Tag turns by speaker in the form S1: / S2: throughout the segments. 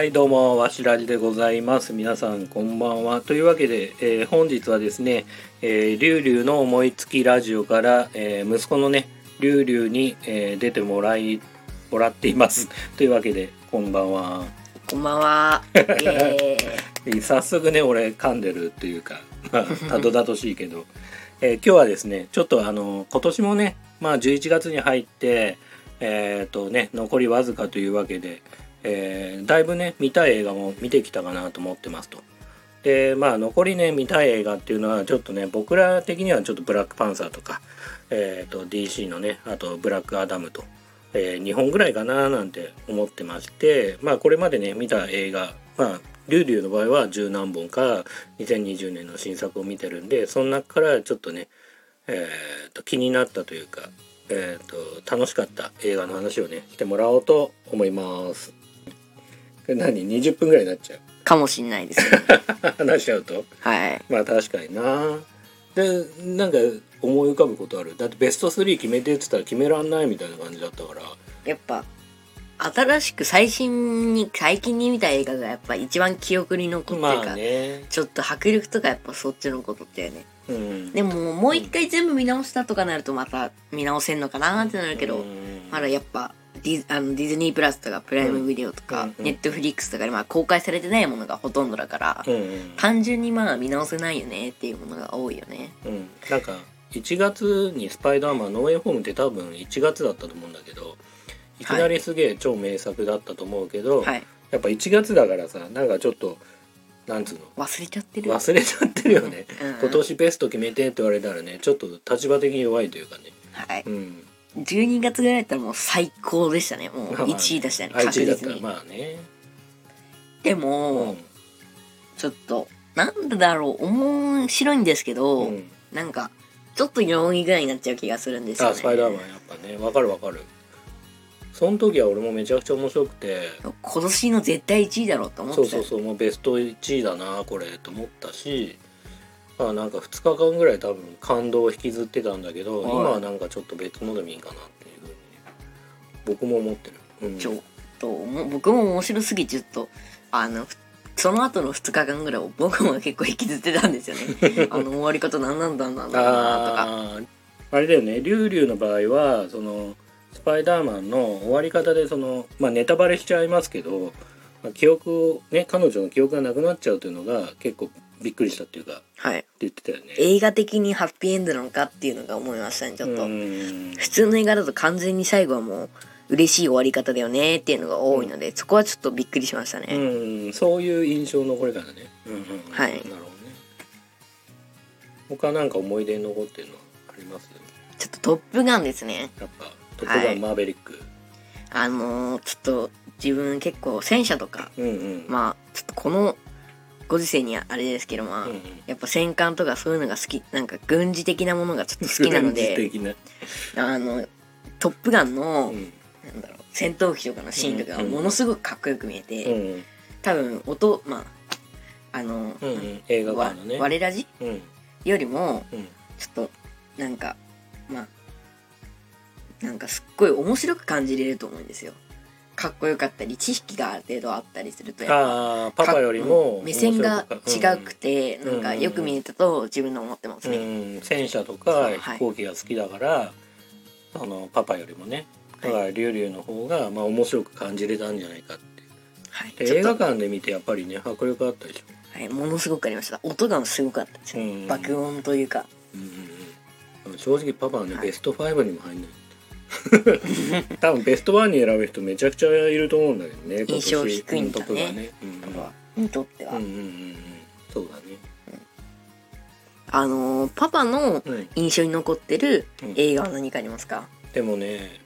S1: はいどうもわしらじでございます。皆さんこんばんは。というわけで、えー本日はですね、えー、リュウリュウの思いつきラジオから、えー息子のねリュウリュウに、えー出てもらいもらっています。というわけでこんばんは。
S2: こんばんは。
S1: 早速ね俺噛んでるっていうかまあ たどたどしいけど、えー今日はですねちょっとあの今年もねまあ11月に入ってえっ、とね残りわずかというわけで、えーだいぶね見たい映画も見てきたかなと思ってますと。でまあ残りね見たい映画っていうのはちょっとね僕ら的にはちょっとブラックパンサーとか、えー、と DC のねあとブラックアダムと、え2本ぐらいかななんて思ってましてまあこれまでね見た映画まあリュウリュウの場合は十何本か2020年の新作を見てるんでその中からちょっとね、えー、と気になったというか、えー、と楽しかった映画の話をねしてもらおうと思います。何？20分ぐらいになっちゃう？
S2: かもしんないですね。
S1: 話しちゃうと？
S2: はい。
S1: まあ確かにな。でなんか思い浮かぶことある？だってベスト3決めてって言ったら決めらんないみたいな感じだったから。
S2: やっぱ、新しく最新に、最近に見た映画がやっぱ一番記憶に残ってるから、
S1: まあね。
S2: ちょっと迫力とかやっぱそっちのことだよね。
S1: うん。
S2: でももう一回全部見直したとかなるとまた見直せんのかなってなるけど、
S1: うん。
S2: まだやっぱディあのディズニープラスとかプライムビデオとか、ネットフリックスとかでまあ公開されてないものがほとんどだから、
S1: うんうん。
S2: 単純にまあ見直せないよねっていうものが多いよね。
S1: うん。なんか1月に「スパイダーマンノーウェイホーム」って多分1月だったと思うんだけどいきなりすげえ超名作だったと思うけど、
S2: はい。
S1: やっぱ1月だからさなんかちょっとなんつうの？
S2: 忘れちゃってる。
S1: 忘れちゃってるよね、
S2: うん。
S1: 今年ベスト決めてって言われたらねちょっと立場的に弱いというかね。
S2: はい。
S1: うん
S2: 12月ぐらいだったらもう最高でしたね。もう
S1: まあまあね。
S2: 1位でしたね。
S1: あ1
S2: 確実に。
S1: まあね。
S2: で
S1: う
S2: も、
S1: ん。
S2: ちょっと、なんでだろう、面白いんですけど、
S1: うん。
S2: なんか、ちょっと4位ぐらいになっちゃう気がするんですよね。
S1: あスパイダーマンやっぱね。わかるわかる。その時は俺もめちゃくちゃ面白くて。
S2: 今年の絶対1位だろうと思ってた
S1: そうそうそう。もうベスト1位だなこれと思ったしまあなんか2日間ぐらい多分感動を引きずってたんだけど、
S2: はい
S1: 今はなんかちょっと別のでもいいかなっていうふうにね僕も思ってる、うん、
S2: ちょっと、もう僕も面白すぎてちょっと、あの、ふその後の2日間ぐらいを僕も結構引きずってたんですよね。あの終わり方何なんだなんだろうなとか。
S1: あーあれだよねリュウリュウの場合はそのスパイダーマンの終わり方でそのまあネタバレしちゃいますけど、まあ記憶をね彼女の記憶がなくなっちゃうというのが結構びっくりしたっていうかって
S2: はい。
S1: 言ってたよね。
S2: 映画的にハッピーエンドなのかっていうのが思いましたね、ちょっと。
S1: うん
S2: 普通の映画だと完全に最後はもう嬉しい終わり方だよねっていうのが多いので、そこはちょっとびっくりしましたね。
S1: うん、そういう印象残り方ね。うんうんうん、
S2: はい
S1: なるほどね。他なんか思い出に残ってるのあります？
S2: ちょっとトップガンですね。
S1: やっぱトップガン、
S2: はい
S1: マーベリック。
S2: あのーちょっと自分結構戦車とか、
S1: うんうん。
S2: まあちょっとこのご時世にはあれですけどまあ、
S1: うんうん
S2: やっぱ戦艦とかそういうのが好きなんか軍事的なものがちょっと好きなので
S1: 的な。
S2: あのトップガンの、
S1: うん
S2: なんだろう戦闘機とかのシーンとかものすごくかっこよく見えて、
S1: うん
S2: 多分音まああの、
S1: うんうん。映画
S2: わ
S1: 館のね。
S2: 我ラジ
S1: うん
S2: よりも
S1: うん。
S2: ちょっとなんかまあなんかすっごい面白く感じれると思うんですよかっこよかったり知識がある程度あったりするとやっぱ
S1: パパよりも
S2: か目線が違くて、
S1: ん
S2: なんかよく見えたと自分で思ってます
S1: うん、
S2: ね、
S1: うん。戦車とか
S2: はい。
S1: 飛行機が好きだから、あのパパよりもね。だからリュウリュウの方がまあ面白く感じれたんじゃないかって
S2: はい、
S1: で映画館で見てやっぱりね迫力あったでしょ。
S2: はい、ものすごくありました。音がすごかったですよ、
S1: うん。
S2: 爆音というか。
S1: うんうんうん、正直パパはね、
S2: はい。
S1: ベスト5にも入んない 多分ベスト1に選ぶ人めちゃくちゃいると思うんだけどね
S2: 印象低いんだね。
S1: ね、うん。
S2: にとっては、
S1: うんうんうんうん。そうだね。
S2: あのーパパの
S1: うん
S2: 印象に残ってる
S1: うん。
S2: 映画は何かありますか、
S1: でもね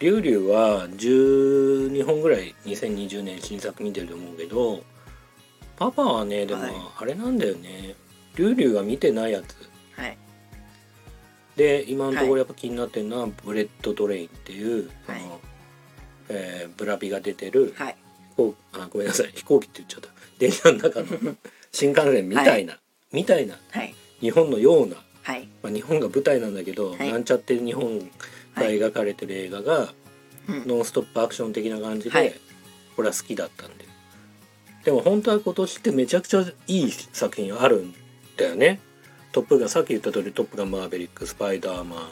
S1: リュウリュウは12本ぐらい2020年新作見てると思うけどパパはねでも
S2: はい。
S1: あれなんだよね、リュウリュウが見てないやつ。
S2: はい
S1: で今のところやっぱ気になってるのは、ブレットトレインっていうその、
S2: はい
S1: えーブラピが出てる
S2: はい。
S1: 飛行あごめんなさい。飛行機って言っちゃった。電車の中の 新幹線みたいな、みたいな
S2: はい。
S1: 日本のような、
S2: はい。
S1: まあ、日本が舞台なんだけど、
S2: はい。
S1: なんちゃって日本が描かれてる映画が、
S2: うん。
S1: ノンストップアクション的な感じで、
S2: はい。
S1: 俺は好きだったんで。でも本当は今年ってめちゃくちゃいい作品あるんだよねトップガンさっき言った通り「トップガンマーヴェリック」「スパイダーマン」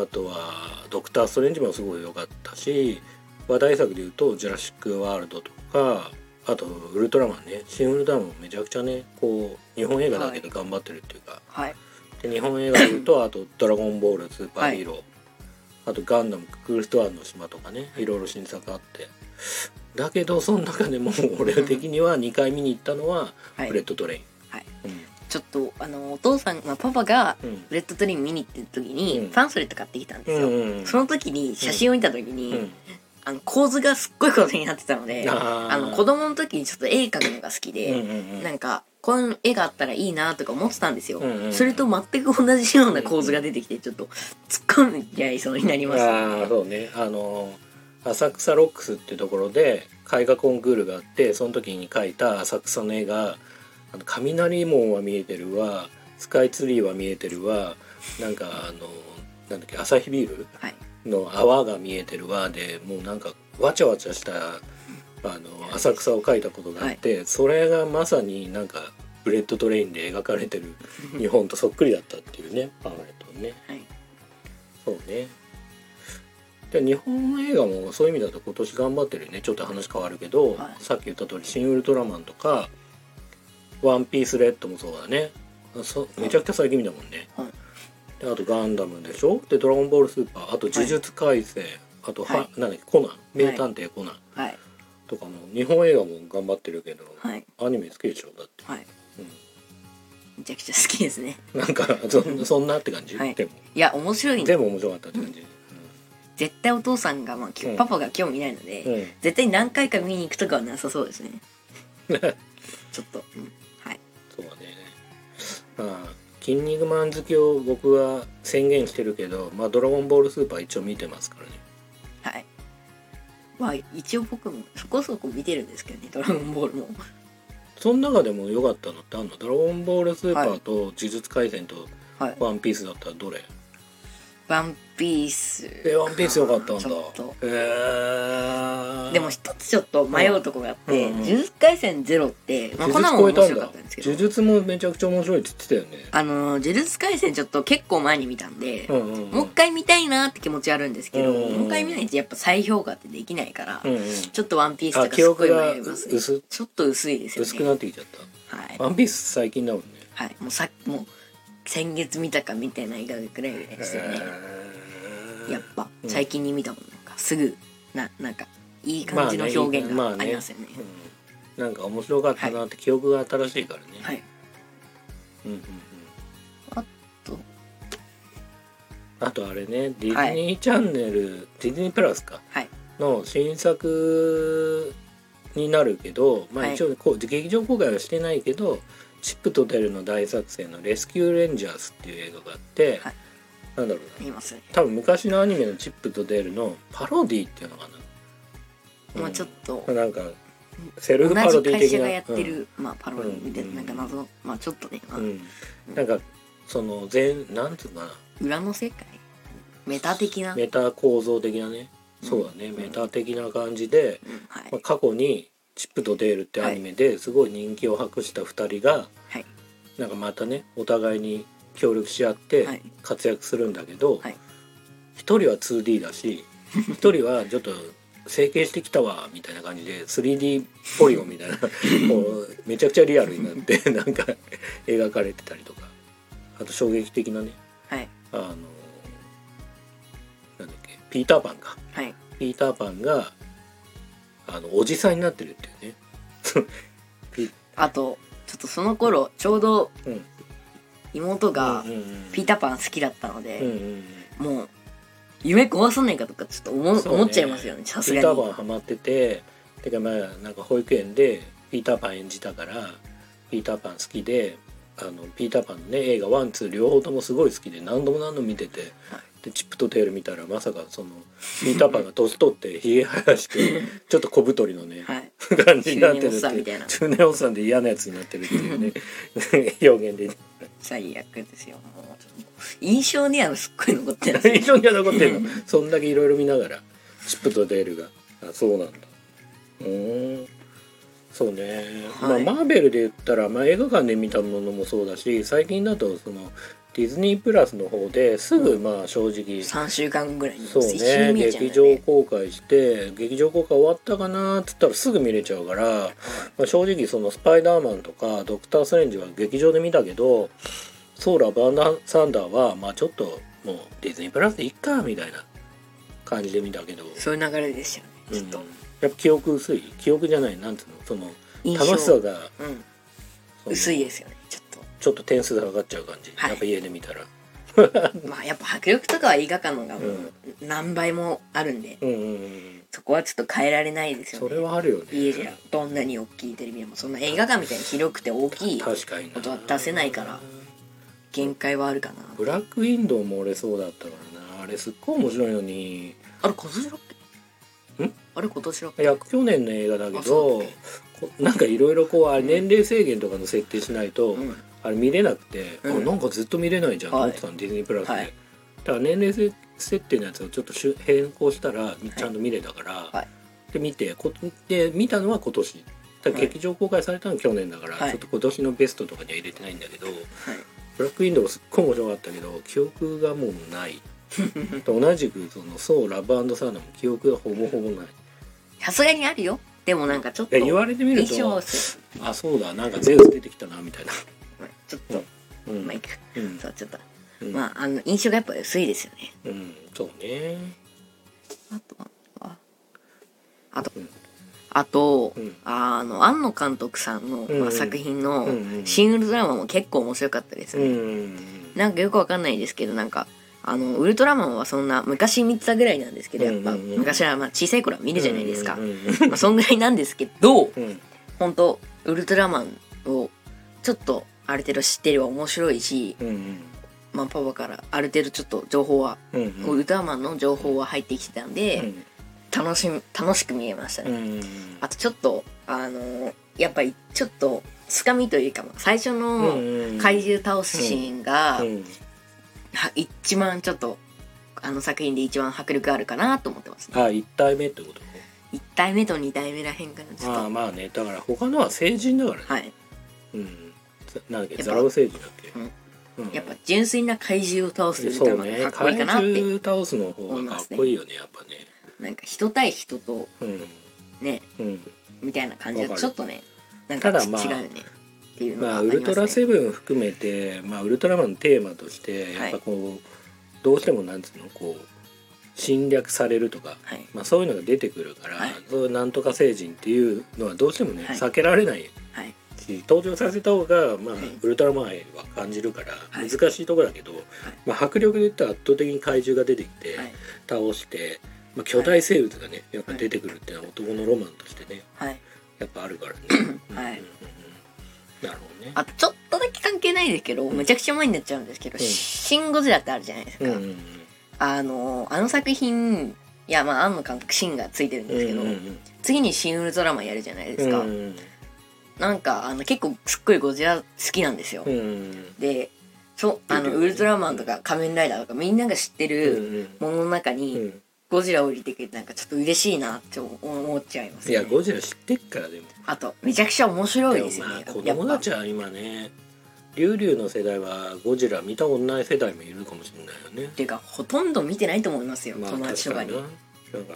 S1: あとは「ドクター・ストレンジ」もすごい良かったし話題作で言うと「ジュラシック・ワールド」とかあと「ウルトラマンね」新ウルトラマンもめちゃくちゃねこう日本映画だけど頑張ってるっていうか、
S2: はい。
S1: で日本映画で言うと あと「ドラゴンボール」スーパーヒーロー、あと「ガンダムククルストワンの島」とかねいろいろ新作あって。だけどその中でも俺的には2回見に行ったのは「
S2: はい。
S1: ブレットトレイン」
S2: はい。
S1: うん
S2: ちょっとあのお父さん、まあ、パパが
S1: うん。
S2: ブレットトレイン見に行ってる時に、
S1: うん。
S2: パンフレット買ってきたんですよ、
S1: うんうん
S2: その時に写真を見た時に、
S1: うん。
S2: あの構図がすっごいことになってたので
S1: あ
S2: の子供の時にちょっと絵描くのが好き
S1: うん
S2: で、
S1: うんうん。
S2: なんかこういう絵があったらいいなとか思ってたんですよ、
S1: うんうん
S2: それと全く同じような構図が出てきてちょっと突っ込んじゃいそうになりました、
S1: ああそうね。あの浅草 ROX っていうところで絵画コンクールがあってその時に描いた浅草の絵があの雷門は見えてるわ。スカイツリーは見えてるわ。なんかあのなんだっけアサヒビール
S2: はい。
S1: の泡が見えてるわ。でもうなんかわちゃわちゃしたあの浅草を描いたことがあって、それがまさになんかブレットトレインで描かれてる日本とそっくりだったっていうね パンフレットね。
S2: はい。
S1: そうね。で日本映画もそういう意味だと今年頑張ってるよね。ちょっと話変わるけど、
S2: はい。
S1: さっき言った通り「シン・ウルトラマン」とか「ワンピース・レッド」もそうだね。そめちゃくちゃ最近見たもんね、
S2: はい。
S1: であと「ガンダム」でしょ？で「ドラゴンボールスーパー」あと「呪術廻戦」あとは、
S2: はい。
S1: なんだっけ？コナン。名探偵コナン。
S2: はい。
S1: とかも日本映画も頑張ってるけど、
S2: はい。
S1: アニメ好きでしょ？だって、
S2: はい。
S1: うん。
S2: めちゃくちゃ好きですね。
S1: なんかそ そんなって感じ、
S2: はい。
S1: でも。
S2: いや面白いんで
S1: 全部面白かったって感じ、
S2: 絶対お父さんが、まあ、き
S1: うん。
S2: パパが興味ないので、
S1: うん。
S2: 絶対何回か見に行くとかはなさそうですね。ちょっと、うん。
S1: まあ、筋肉マン好きを僕は宣言してるけど、まあ、ドラゴンボールスーパー一応見てますからね。
S2: はい。まあ一応僕もそこそこ見てるんですけどね「ドラゴンボールも」
S1: その中でも良かったのってあんの？ドラゴンボールスーパーと呪術廻戦と
S2: はい。
S1: ワンピースだったらどれ「
S2: ワンピース」
S1: え、ワンピース良かったんだ。
S2: ちょっと。
S1: へー。
S2: でも一つちょっと迷うとこがあって「
S1: うんうん。
S2: 呪術廻戦ゼロって、まあ、こんなもん面白かったんですけど。
S1: 呪術もめちゃくちゃ面白いって言ってたよね。
S2: あの呪術廻戦ちょっと結構前に見たんで、
S1: うんうんうん。
S2: もう一回見たいなって気持ちあるんですけど、
S1: うんうん
S2: もう一回見ないとやっぱ再評価ってできないから、
S1: うんうん。
S2: ちょっとワンピースと
S1: あ、
S2: かすっご迷います。ね
S1: 薄
S2: ちょっと薄いですよね。
S1: 薄くなってきちゃった。
S2: はい、
S1: ワンピース最近だもんね。
S2: はい、もうさもう先月見たか見てないかぐらいですよね、やっぱ
S1: うん。
S2: 最近に見たもんなんかすぐななんかいい感じの表現がありますよね,、
S1: うん、なんか面白かったなって記憶が新しいからね、
S2: はい。
S1: うんうんうん、
S2: と。
S1: あとあれねディズニーチャンネル、ディズニープラスか。
S2: はい。
S1: の新作になるけどまあ
S2: はい。
S1: 一応こう、劇場公開はしてないけどチップとデルの大作戦の「レスキュー・レンジャーズ」っていう映画があって、
S2: はい
S1: なんだろう。な
S2: 見ますね
S1: 多分昔のアニメのチップとデルのパロディっていうのかな、
S2: もうちょっと。
S1: うんなんかセル
S2: 同
S1: フパロ
S2: じ
S1: ディ的な。
S2: 会社がやってる、まあパロディみたいな
S1: うん。
S2: なんか謎。まあちょっとね、まあ
S1: うん、うん、なんかその全なんていうのかな。
S2: 裏の世界？メタ的な、
S1: メタ構造的なね。
S2: うん。
S1: そうだね、メタ的な感じで、
S2: うん。はい。
S1: まあ、過去に「チップとデール」ってアニメですごい人気を博した2人が、
S2: はい。
S1: なんかまたねお互いに協力し合って
S2: はい。
S1: 活躍するんだけど、
S2: はい。
S1: 1人は 2D だし 1人はちょっと整形してきたわみたいな感じで 3D ポリゴンみたいな こうめちゃくちゃリアルになって なんか描かれてたりとか。あと衝撃的なね
S2: はい。
S1: あのなんだっけピーターパンか。
S2: はい。
S1: ピーターパンがあのおじさんになってるっていうね。ピ
S2: あとちょっとその頃ちょうど
S1: うん
S2: 妹がピーターパン好きだったの
S1: うん
S2: で、もう夢壊さないかとかちょっと思,、
S1: ね。
S2: 思っちゃいますよね。さす
S1: ピータ
S2: がに
S1: ーパンハマってててかまあなんか保育園でピーターパン演じたからピーターパン好きであのピーターパンのね映画ワンツー両方ともすごい好きで何度も何度も見てて、でチップとテール見たらまさかそのピーターパンが年取ってひげ生やして ちょっと小太りのね、
S2: はい。
S1: 感じになってる
S2: っさんみたいな。
S1: 中年おっさんで嫌なやつになってるっていうね 表現で
S2: 最悪ですよ。もう印象にはすっごい残ってる。
S1: 印象には残ってるの？そんだけいろいろ見ながらチップとデールが。あそうなんだ。うんそうね、
S2: はい。
S1: まあマーベルで言ったら、まあ、映画館で見たものもそうだし最近だとそのディズニープラスの方ですぐまあ正直、
S2: 3週間ぐらいに
S1: そうね。
S2: 見えちゃうん
S1: 劇場公開して劇場公開終わったかなっつったらすぐ見れちゃうから、まあ、正直その「スパイダーマン」とか「ドクター・ストレンジ」は劇場で見たけど「ソーラー・バーナー・サンダー」はまあちょっともうディズニープラスでいっかみたいな感じで見たけど、
S2: そういう流れでしたよね
S1: うん。
S2: ちょっと、
S1: やっぱ記憶薄い。記憶じゃないなんつうのその楽しさが
S2: うん、薄いですよねちょっ
S1: ちょっと点数が上がっちゃう感じ、
S2: はい。
S1: やっぱ家で見たら。
S2: と まあやっぱ迫力とかは映画館の方がもう何倍もあるんで、
S1: うん
S2: そこはちょっと変えられないですよ
S1: そ
S2: ね
S1: れはあるよね。
S2: 家じゃどんなに大きいテレビでもそんな映画館みたいに広くて大きい
S1: 確かにな。
S2: ことは出せないから限界はあるかな。
S1: ブラックウィンドウも俺そうだったからな。あれすっごい面白いのに。
S2: あれ今年だっあれ今年だっけ？
S1: いや去年の映画だけ
S2: あそう
S1: ど
S2: だっ
S1: こなんかいろいろこうあれ年齢制限とかの設定しないと、
S2: うん。
S1: あれ見れなくて、
S2: うん。
S1: あなんかずっと見れないじゃんと
S2: はい。
S1: 思ってたの、ディズニープラスで、
S2: はい。
S1: だから年齢せ設定のやつをちょっとしゅ変更したらちゃんと見れたから、
S2: はい。
S1: で見てこで見たのは今年。だから劇場公開されたのは去年だから、
S2: はい。
S1: ちょっと今年のベストとかには入れてないんだけど、
S2: はい。
S1: ブラックウィンドウすっごい面白かったけど記憶がもうない。と 同じくその「そうラブサーナ」も記憶がほぼほぼない
S2: さすがにあるよ。でもなんかちょっと
S1: え言われてみるとあそうだなんかゼウス出てきたなみたいな。
S2: ちょっと。
S1: うん。
S2: マイク
S1: うん。
S2: そうちょっと。
S1: うん。
S2: まああの印象がやっぱ薄いですよね。
S1: うんそうね。
S2: あとはあと、
S1: うん。
S2: あと、
S1: うん。
S2: あの庵野監督さんの、
S1: うん
S2: まあ、作品の
S1: うんうん「
S2: シン・ウルトラマン」も結構面白かったです
S1: う
S2: ね、
S1: ん。
S2: なんかよくわかんないですけどなんかあのウルトラマンはそんな昔見てたぐらいなんですけどやっぱ、
S1: うんうん。うん
S2: 昔はまあ小さい頃は見るじゃないですか、
S1: うんうん
S2: まあそんぐらいなんですけど
S1: う？ん。
S2: 本当ウルトラマンをちょっとある程度知ってれば面白いし、
S1: うんうん。
S2: まあ、パパからある程度ちょっと情報は、
S1: うん
S2: ウルトラマンの情報は入ってきてたんで、
S1: うん
S2: 楽しみ楽しく見えましたね、
S1: うん
S2: あとちょっとあのーやっぱりちょっとつかみというか最初の
S1: うん
S2: 怪獣倒すシーンが、一番ちょっとあの作品で一番迫力あるかなと思ってますね。
S1: あ一体目ってこと
S2: 1体目と2体目らへんかなちょっと。
S1: ああまあねだから他のは成人だからね。
S2: はい。
S1: うん。ざなんだっけザラブ星人だっけ？
S2: うん。
S1: うん。
S2: やっぱ純粋な怪獣を倒すウルト
S1: そう
S2: ラマンが
S1: ね
S2: かっこいいかなって、
S1: 怪獣倒すの方がかっこいいよねやっぱね。
S2: なんか人対人と
S1: うん。
S2: ね
S1: うん
S2: みたいな感じがちょっとねなんか
S1: ただまあ
S2: 違うよねっていうのが
S1: まあ
S2: ありますね。
S1: ウルトラセブン含めてまあウルトラマンのテーマとしてやっぱこうどうしてもなんつうのこう侵略されるとか
S2: はい。
S1: まあそういうのが出てくるから
S2: はい。
S1: そういうなんとか星人っていうのはどうしてもね
S2: はい。
S1: 避けられない
S2: はい。
S1: し登場させた方がまあ
S2: はい。
S1: ウルトラマン愛は感じるから
S2: はい。
S1: 難しいところだけどまあ迫力で言ったら圧倒的に怪獣が出てきて
S2: はい。
S1: 倒してまあ巨大生物がねやっぱ出てくるっていうのは男のロマンとしてね
S2: はい。
S1: やっぱあるからね。
S2: はい。
S1: うんなるほどね。
S2: あとちょっとだけ関係ないですけど、めちゃくちゃ前になっちゃうんですけど「
S1: うん。
S2: シン・ゴジラ」ってあるじゃないですか、
S1: うんうんうん。
S2: あのあの作品いやまあ庵野監督「シン」がついてるんですけど、
S1: うんうん
S2: 次に「シン・ウルトラマン」やるじゃないですか、
S1: うんうん
S2: なんかあの結構すっごいゴジラ好きなんですよ、
S1: うんうん。
S2: でそうあのウルトラマンとか仮面ライダーとかみんなが知って
S1: う
S2: る
S1: ん。
S2: ものの中
S1: う
S2: に
S1: ん
S2: ゴジラを入れてくれてなんかちょっと嬉しいなって思っちゃいます、ね、
S1: いやゴジラ知ってっからでも。
S2: あとめちゃくちゃ面白い
S1: で
S2: すよね。
S1: まあ子供たちは今ねリュウリュウの世代はゴジラ見たことない世代もいるかもしれないよね。
S2: っていうかほとんど見てないと思いますよ、
S1: まあ
S2: 友達とかに
S1: な。なんか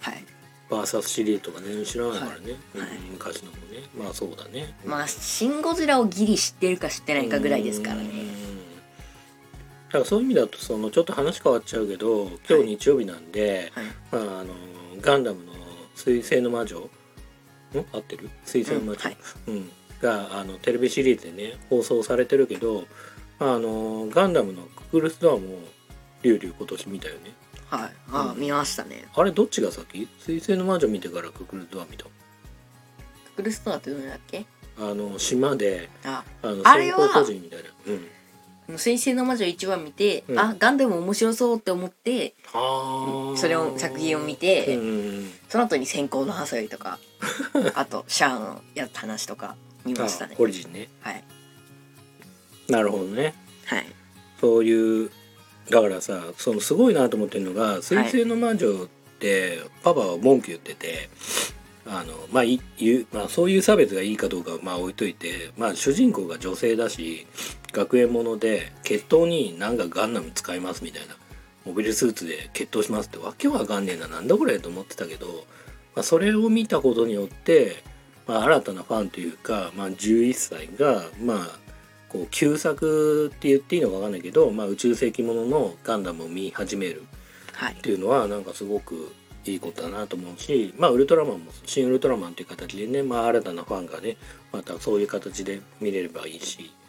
S2: はい。
S1: バーサスシリーズとかね知らないからね、
S2: はい。
S1: 昔のもね。まあそうだね。
S2: まあ「シン・ゴジラ」をギリ知ってるか知ってないかぐらいですからね。
S1: うんだからそういう意味だとそのちょっと話変わっちゃうけど今日日曜日なんで、
S2: はい。
S1: まあ、あのガンダムの「水星の魔女」ん？合ってる？水星の魔女、
S2: うんはい。
S1: うん。があのテレビシリーズでね放送されてるけどあのガンダムのククルスドアもリュウリュウ今年見たよね。
S2: はい。ああ見ましたね。
S1: あれどっちが先？水星の魔女見てからククルスドア見た？
S2: クルストアってどうだっけ？
S1: あの島で
S2: あ
S1: あの
S2: あれは
S1: 個人みたいな。うん
S2: 水星の魔女1話見て、
S1: うん。
S2: あガンダム面白そうって思って
S1: はあ
S2: それを作品を見て、
S1: うん
S2: その後に先行のハサウェイとか あとシャアのやった話とか見ましたね。
S1: あオリジンね。
S2: はい。
S1: なるほどね。
S2: はい。
S1: そういうだからさそのすごいなと思ってるのが「水星の魔女」ってパパは文句言っててあのまあいいうまあ、そういう差別がいいかどうかはまあ置いといて、まあ、主人公が女性だし学園もので決闘になんかガンダム使いますみたいなモビルスーツで決闘しますってわけわかんねえななんだこれと思ってたけど、まあ、それを見たことによって、まあ、新たなファンというか、まあ、11歳がまあこう旧作って言っていいのかわかんないけど、まあ、宇宙世紀もののガンダムを見始める
S2: はい。
S1: っていうのはなんかすごくいいことだなと思うしまあウルトラマンも新ウルトラマンっていう形でね、まあ、新たなファンがねまたそういう形で見れればいいし、まあ、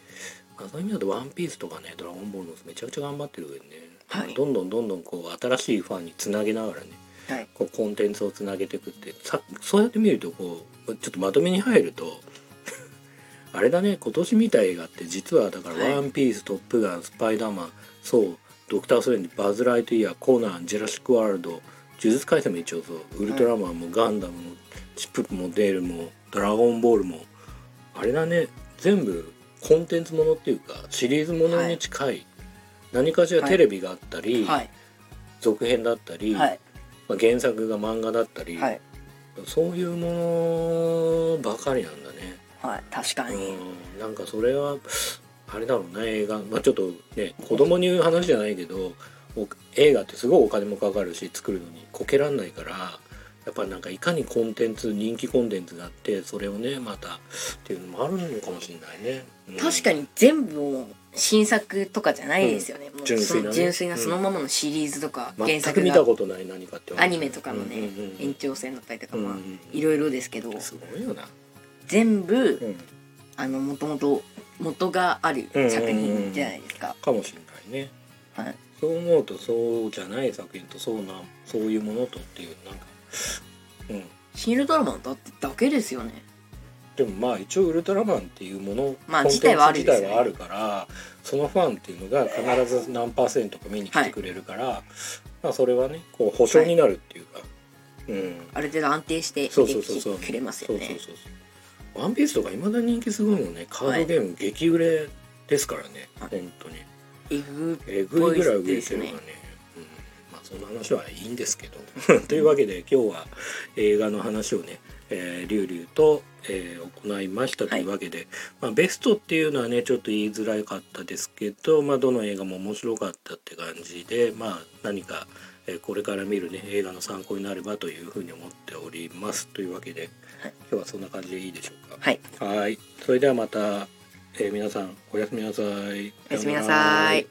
S1: そういう意味だと「ワンピースとかね「ドラゴンボール」もめちゃくちゃ頑張ってるけどね、
S2: はい。
S1: どんどんどんどんこう新しいファンにつなげながらね
S2: はい。
S1: こうコンテンツをつなげていくってさそうやって見るとこうちょっとまとめに入ると あれだね今年見た映画って実はだから「
S2: はい。
S1: ワンピース」トップガン」「スパイダーマン」そう「ドクター・ストレンジ」「バズ・ライトイヤー」「コナン」「ジェラシック・ワールド」「呪術廻戦」も一応そう「ウルトラマン」も「ガンダム」も「チップもデール」も「ドラゴンボール」もあれだね全部コンテンツものっていうかシリーズものに近い、何かしらテレビがあったり、
S2: はい。
S1: 続編だったり、
S2: はい。
S1: まあ、原作が漫画だったり、
S2: はい。
S1: そういうものばかりなんだね。
S2: はい。確かに。
S1: うん、なんかそれはあれだろうな映画、まあ、ちょっとね子供に言う話じゃないけどお映画ってすごいお金もかかるし作るのにこけらんないからやっぱなんかいかにコンテンツ人気コンテンツがあってそれをねまたっていうのもあるのかもしれないね。うん。
S2: 確かに全部も新作とかじゃないですよね、もう
S1: 純粋なね。
S2: その純粋なそのままのシリーズとか、原
S1: 全く
S2: 作が。
S1: 見たことない何かって
S2: アニメとかのね、
S1: うんうんうん
S2: 延長線だったりとか、まあ
S1: うんうん。
S2: いろいろですけど
S1: すごいよな。
S2: 全部
S1: うん。
S2: あのもともと元がある作品じゃないですか、
S1: かもしれないね。
S2: はい、
S1: そう思うとそうじゃない作品とそうなそういうものとっていうなんかうん。
S2: シン・ウルトラマンだってだけですよね。
S1: でもまあ一応ウルトラマンっていうもの、
S2: まあ自体はあるね。
S1: 自体はあるからそのファンっていうのが必ず何パーセントか見に来てくれるから、まあそれはねこう保証になるっていうか、うん。
S2: ある程度安定して
S1: そう
S2: 見て
S1: そうそうそう
S2: きてくれますよね
S1: そうそうそうそう。ワンピースとかいまだに人気すごいもんね。カードゲーム激売れですからね、
S2: はい。
S1: 本当に。
S2: えぐ
S1: えぐいぐらい売れてるからねそんな話はいいんですけど。というわけで今日は映画の話をねえー、リュウリュウと、えー行いましたというわけで、まあ、ベストっていうのはねちょっと言いづらかったですけど、まあ、どの映画も面白かったって感じで、まあ、何か、えーこれから見るね映画の参考になればというふうに思っておりますというわけで、
S2: はい。
S1: 今日はそんな感じでいいでしょうか？
S2: はい。
S1: はい。それではまた、えー皆さんおやすみなさい。
S2: おやすみなさい